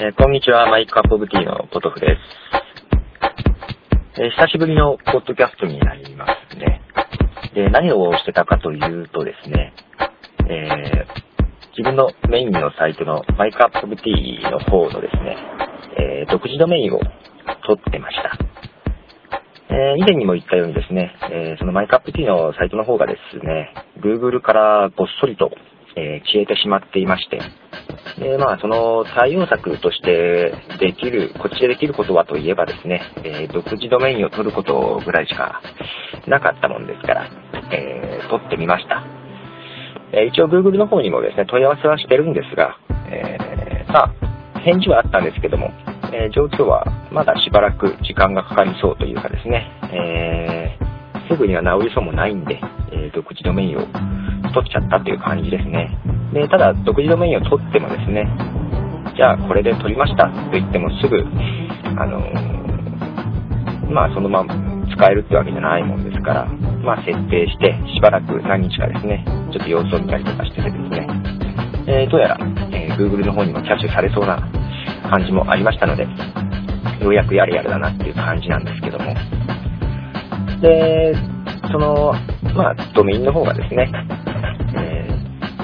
えー、こんにちは、マイクアップオブティーのポトフです。えー、久しぶりのポッドキャストになりますね。で、何をしてたかというとですね、えー、自分のメインのサイトのマイクアップオブティーの方のですね、え独自ドメインを取ってました。え以前にも言ったようにですね、えそのマイクアップティーのサイトの方がですね、Google からごっそりと、え消えてしまっていまして、で、まあ、その対応策としてできる、こっちでできることはといえばですね、えー、独自ドメインを取ることぐらいしかなかったもんですから、えー、取ってみました。えー、一応 Google の方にもですね、問い合わせはしてるんですが、えー、まあ、返事はあったんですけども、え、状況はまだしばらく時間がかかりそうというかですね、えー、すぐには治りそうもないんで、え、独自ドメインを取っちゃったという感じですね。で、ただ、独自ドメインを取ってもですね、じゃあこれで取りましたと言ってもすぐ、あのー、まあそのまま使えるってわけじゃないもんですから、まあ設定して、しばらく何日かですね、ちょっと様子を見たりとかしててですね、えー、どうやら、えー、Google の方にもキャッシュされそうな感じもありましたので、ようやくやれやれだなっていう感じなんですけども。で、その、まあ、ドメインの方がですね、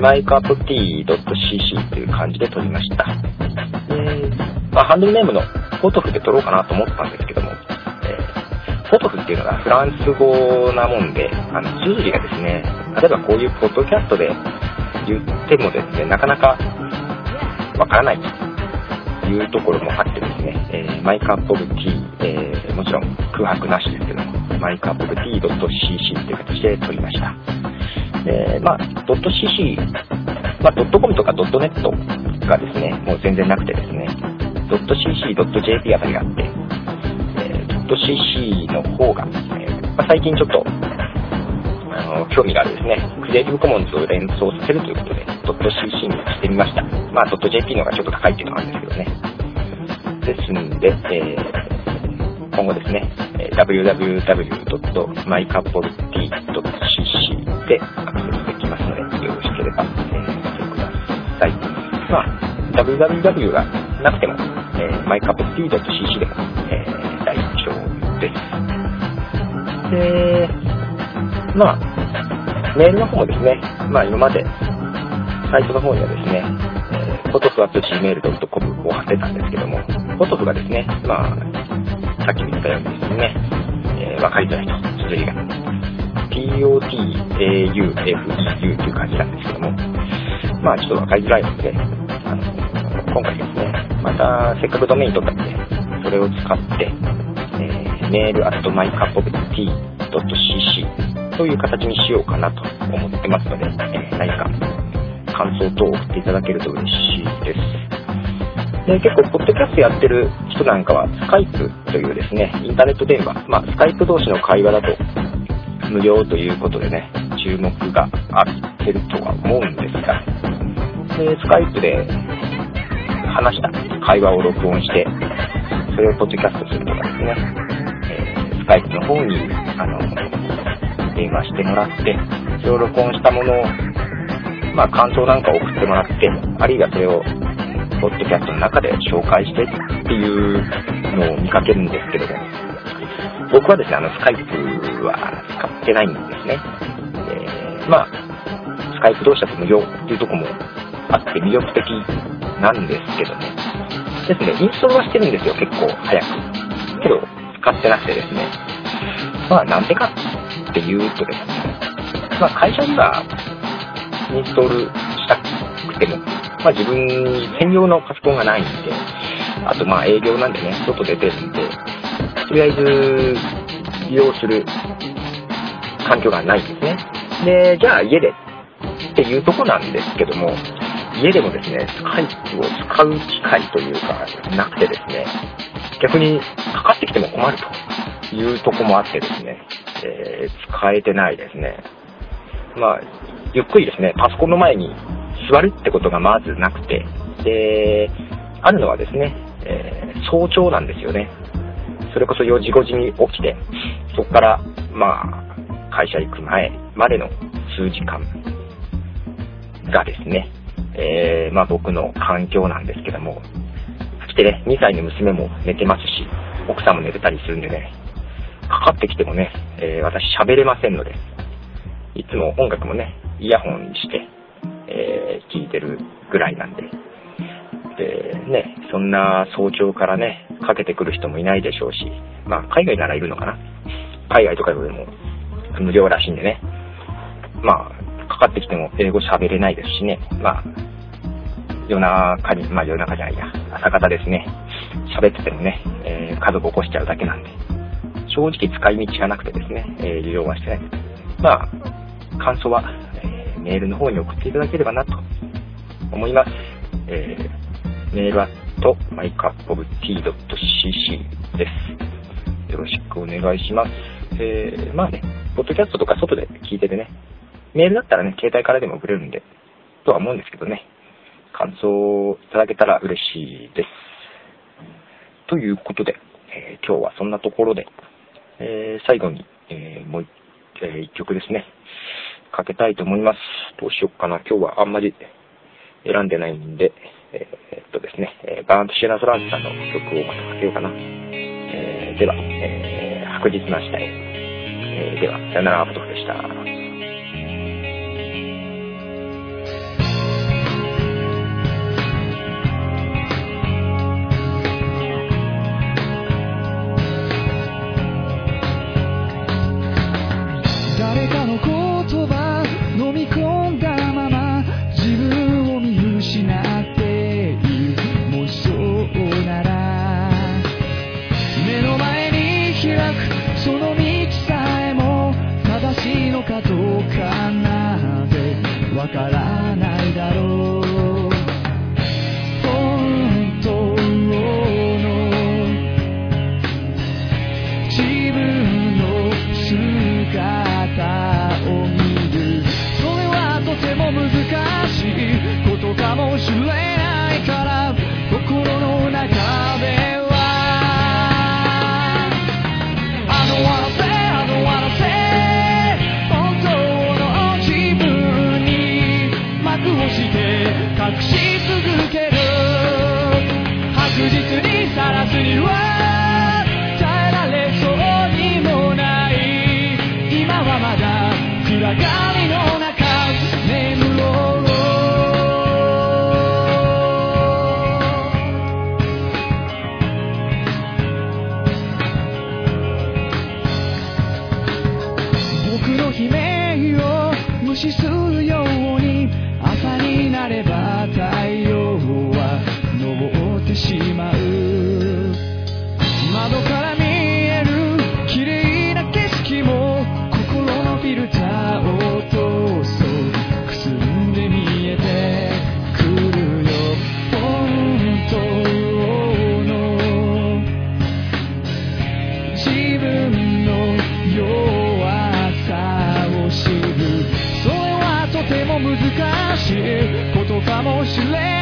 マイクアップ T.cc という感じで撮りました。で、まあ、ハンドルネームのフォトフで撮ろうかなと思ったんですけども、えー、フォトフっていうのがフランス語なもんで、あの、数字がですね、例えばこういうポッドキャストで言ってもですね、なかなかわからないというところもあってですね、えー、マイクアップオブ T、えー、もちろん空白なしですけども、マイクアップオブ T.cc という形で撮りました。で、まあ、ドット .cc、まあ、ドットコムとかドットネットがですね、もう全然なくてですね、ドット .cc、ドット .jp あたりがあって、えー、ドット .cc の方が、えー、まあ、最近ちょっと、あの、興味があるですね、クリエイティブコモンズを連想させるということで、ドット .cc にしてみました。まあ、ドット .jp の方がちょっと高いっていうのがあるんですけどね。ですんで、えー、今後ですね、www.mycupoftea.cc でアクセスできますので、よろしければ、えー、見てください。まあ、www がなくても、えー、mycup.cc でも、えー、大丈夫です。で、まあ、メールの方もですね、まあ今まで、サイトの方にはですね、えー、ポトフ at gmail.com を貼ってたんですけども、ポトフがですね、まあ、さっきも言ったようにですね、えー、わかりづらいと、綴りが。POTAUFEU という感じなんですけども、まあちょっとわかりづらいので、あの今回ですね、またせっかくドメイン取ったんで、それを使って、えー、メール at mycupoftea.cc という形にしようかなと思ってますので、えー、何か感想等を送っていただけると嬉しいです。で結構、ポッドキャストやってる人なんかは、スカイプというですね、インターネット電話、まあ、スカイプ同士の会話だと、無料ということでね、注目があってるとは思うんですが、で、スカイプで話した会話を録音して、それをポッドキャストするとかですね、えー、スカイプの方に、あの、電話してもらって、それを録音したものを、まあ、感想なんか送ってもらって、あるいはそれを、ポッドキャストの中で紹介してっていうのを見かけるんですけれども、僕はですね、あの、スカイプは使ってないんですね。えー、まあ、スカイプ同士だと無料っていうとこもあって魅力的なんですけどね。ですね、インストールはしてるんですよ、結構早く。けど、使ってなくてですね。まあ、なんでかっていうとですね、まあ、会社にはインストールしたくても、まあ、自分専用のパソコンがないんで、あとまあ営業なんでね、外出てるんで、とりあえず利用する環境がないんですね。で、じゃあ家でっていうとこなんですけども、家でもですね、スカイプを使う機会というか、なくてですね、逆にかかってきても困るというとこもあってですね、えー、使えてないですね。まあ、ゆっくりですね、パソコンの前に座るってことがまずなくて、で、あるのはですね、えー、早朝なんですよね。それこそ4時5時に起きて、そこから、まあ、会社行く前までの数時間がですね、えー、まあ僕の環境なんですけども、きてね、2歳の娘も寝てますし、奥さんも寝てたりするんでね、かかってきてもね、えー、私喋れませんので、いつも音楽もね、イヤホンにして、えー、聞いてるぐらいなんで。で、そんな早朝からね、かけてくる人もいないでしょうし、まあ、海外ならいるのかな。海外とかでも無料らしいんでね。まあ、かかってきても英語喋れないですしね。まあ、夜中に、まあ夜中じゃないや、朝方ですね。喋っててもね、えー、家族起こしちゃうだけなんで。正直使い道がなくてですね、えー、利用はしてない。まあ、感想は、えー、メールの方に送っていただければなと思います。えー、メールは mycupoftea.cc です。よろしくお願いします。えー、まあね、ポッドキャストとか外で聞いててね、メールだったらね、携帯からでも送れるんで、とは思うんですけどね、感想をいただけたら嬉しいです。ということで、えー、今日はそんなところで、えー、最後に、えー、もう一、え一曲ですね、かけたいと思います。どうしよっかな。今日はあんまり選んでないんで、ですね、えバーンとシェラ・ソランチさんの曲をまたかけようかな。えでは、え白日な時代。えでは、さよなら、アポトフでした。God. 難しいことかもしれない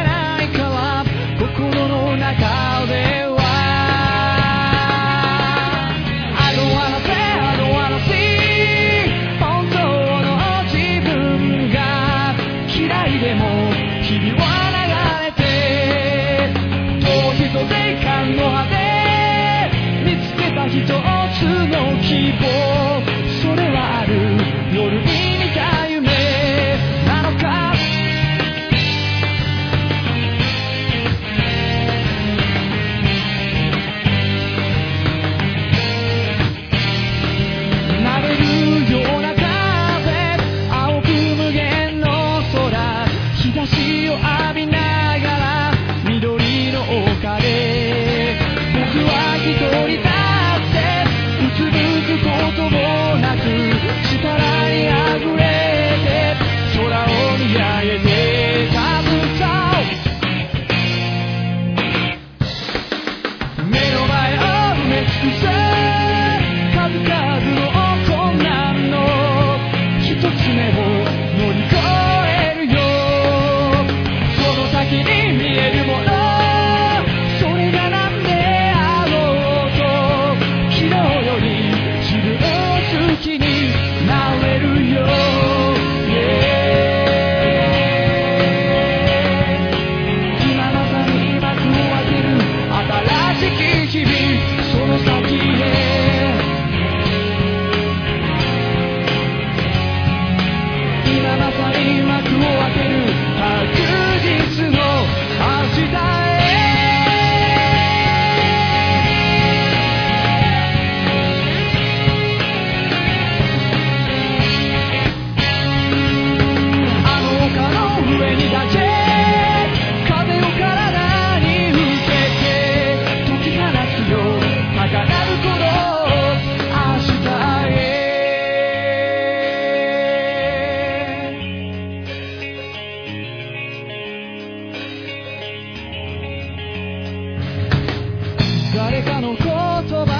誰かの言葉